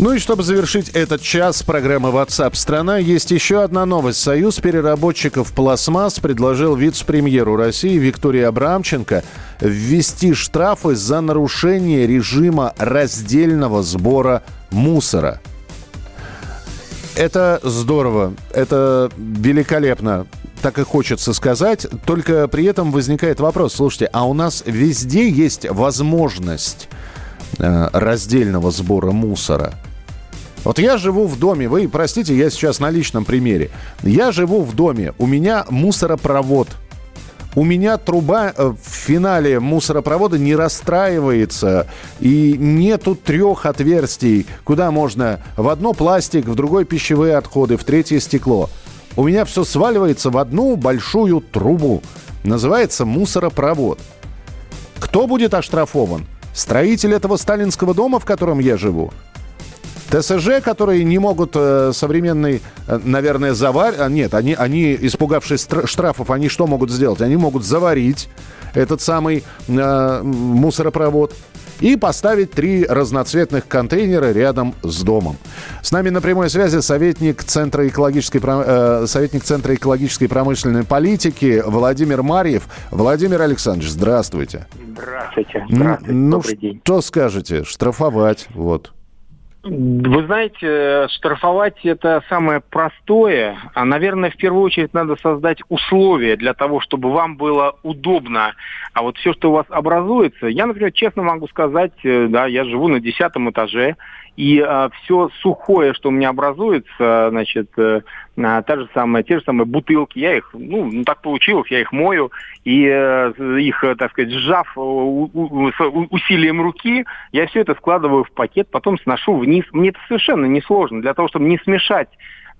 Ну и чтобы завершить этот час программы WhatsApp страна, есть еще одна новость. Союз переработчиков пластмасс предложил вице-премьеру России Виктории Абрамченко ввести штрафы за нарушение режима раздельного сбора мусора. Это здорово, это великолепно, так и хочется сказать. Только при этом возникает вопрос, слушайте, а у нас везде есть возможность э, раздельного сбора мусора – вот я живу в доме, вы простите, я сейчас на личном примере. Я живу в доме, у меня мусоропровод. У меня труба э, в финале мусоропровода не расстраивается, и нету трех отверстий, куда можно в одно пластик, в другой пищевые отходы, в третье стекло. У меня все сваливается в одну большую трубу. Называется мусоропровод. Кто будет оштрафован? Строитель этого сталинского дома, в котором я живу? ТСЖ, которые не могут э, современный, э, наверное, завар... А, нет, они, они, испугавшись штрафов, они что могут сделать? Они могут заварить этот самый э, мусоропровод и поставить три разноцветных контейнера рядом с домом. С нами на прямой связи советник Центра экологической, э, советник Центра экологической промышленной политики Владимир Марьев. Владимир Александрович, здравствуйте. Здравствуйте. Здравствуйте. Ну, Добрый день. что скажете? Штрафовать, вот. Вы знаете, штрафовать это самое простое, а, наверное, в первую очередь надо создать условия для того, чтобы вам было удобно. А вот все, что у вас образуется, я, например, честно могу сказать, э, да, я живу на десятом этаже, и а, все сухое, что у меня образуется, значит, а, та же самая, те же самые бутылки, я их, ну, ну так получилось, я их мою, и а, их, так сказать, сжав у, у, усилием руки, я все это складываю в пакет, потом сношу вниз. Мне это совершенно несложно. Для того, чтобы не смешать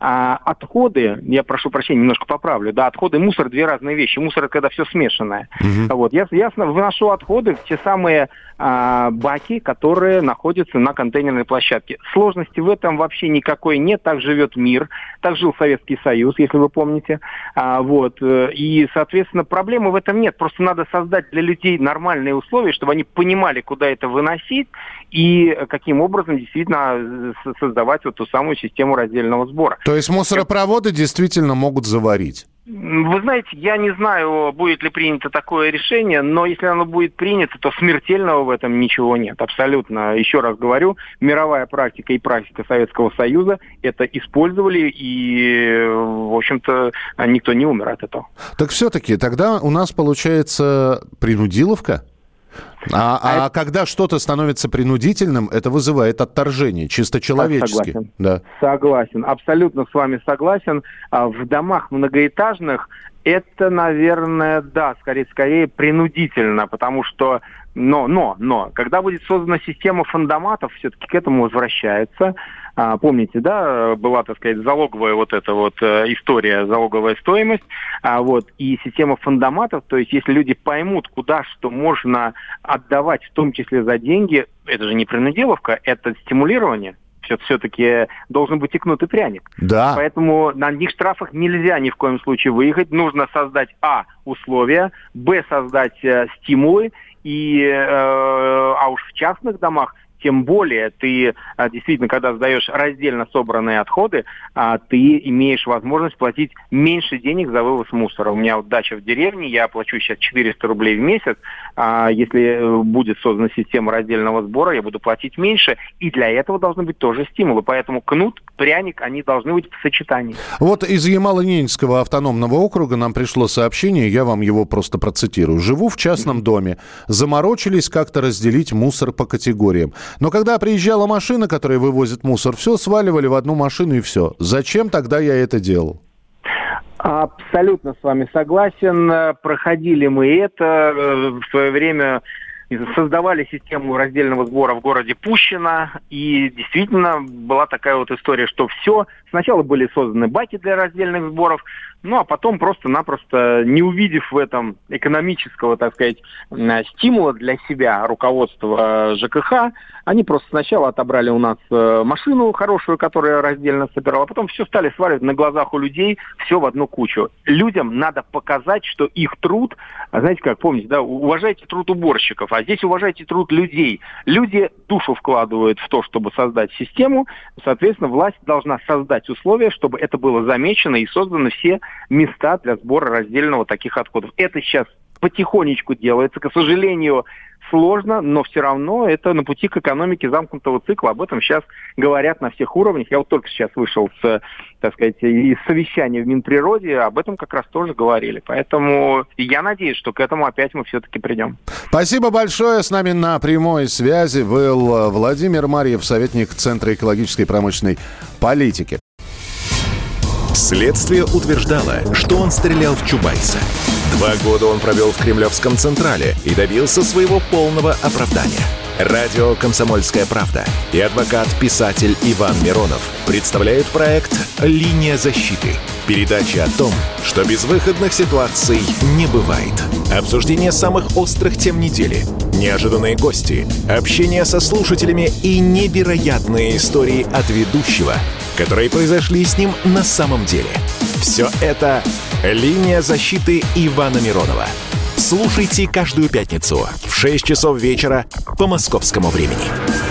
а отходы, я прошу прощения, немножко поправлю, да, отходы и мусор две разные вещи. Мусор это когда все смешанное. Угу. Вот, я, я вношу отходы в те самые а, баки, которые находятся на контейнерной площадке. Сложности в этом вообще никакой нет. Так живет мир, так жил Советский Союз, если вы помните. А, вот, э, и, соответственно, проблемы в этом нет. Просто надо создать для людей нормальные условия, чтобы они понимали, куда это выносить и каким образом действительно э, создавать вот ту самую систему раздельного сбора. То есть мусоропроводы действительно могут заварить? Вы знаете, я не знаю, будет ли принято такое решение, но если оно будет принято, то смертельного в этом ничего нет. Абсолютно. Еще раз говорю, мировая практика и практика Советского Союза это использовали, и, в общем-то, никто не умер от этого. Так все-таки тогда у нас получается принудиловка? А, а, а когда что-то становится принудительным, это вызывает отторжение, чисто человечески. Согласен. Да. Согласен, абсолютно с вами согласен. А в домах многоэтажных это, наверное, да, скорее, скорее принудительно, потому что но, но, но, когда будет создана система фандоматов, все-таки к этому возвращается. А, помните, да, была, так сказать, залоговая вот эта вот э, история, залоговая стоимость, а, вот, и система фандоматов, то есть если люди поймут, куда что можно отдавать, в том числе за деньги, это же не принудиловка, это стимулирование, все-таки должен быть и пряник. Да. Поэтому на одних штрафах нельзя ни в коем случае выехать. Нужно создать, а, условия, б, создать э, стимулы, и, э, а уж в частных домах тем более ты а, действительно, когда сдаешь раздельно собранные отходы, а, ты имеешь возможность платить меньше денег за вывоз мусора. У меня вот дача в деревне, я плачу сейчас 400 рублей в месяц. А, если э, будет создана система раздельного сбора, я буду платить меньше. И для этого должны быть тоже стимулы. Поэтому кнут, пряник, они должны быть в сочетании. Вот из Ямало-Ненецкого автономного округа нам пришло сообщение, я вам его просто процитирую. «Живу в частном доме. Заморочились как-то разделить мусор по категориям. Но когда приезжала машина, которая вывозит мусор, все сваливали в одну машину и все. Зачем тогда я это делал? Абсолютно с вами согласен. Проходили мы это э, в свое время создавали систему раздельного сбора в городе Пущино, и действительно была такая вот история, что все, сначала были созданы баки для раздельных сборов, ну а потом просто-напросто, не увидев в этом экономического, так сказать, стимула для себя руководства ЖКХ, они просто сначала отобрали у нас э, машину хорошую, которая раздельно собирала, потом все стали сваливать на глазах у людей, все в одну кучу. Людям надо показать, что их труд, а знаете как, помните, да, уважайте труд уборщиков, а здесь уважайте труд людей. Люди душу вкладывают в то, чтобы создать систему, соответственно, власть должна создать условия, чтобы это было замечено и созданы все места для сбора раздельного таких отходов. Это сейчас потихонечку делается. К сожалению, сложно, но все равно это на пути к экономике замкнутого цикла. Об этом сейчас говорят на всех уровнях. Я вот только сейчас вышел с, так сказать, из совещания в Минприроде, об этом как раз тоже говорили. Поэтому я надеюсь, что к этому опять мы все-таки придем. Спасибо большое. С нами на прямой связи был Владимир Марьев, советник Центра экологической промышленной политики. Следствие утверждало, что он стрелял в Чубайса. Два года он провел в Кремлевском Централе и добился своего полного оправдания. Радио «Комсомольская правда» и адвокат-писатель Иван Миронов представляют проект «Линия защиты». Передача о том, что безвыходных ситуаций не бывает. Обсуждение самых острых тем недели, неожиданные гости, общение со слушателями и невероятные истории от ведущего, которые произошли с ним на самом деле. Все это «Линия защиты Ивана Миронова». Слушайте каждую пятницу в 6 часов вечера по московскому времени.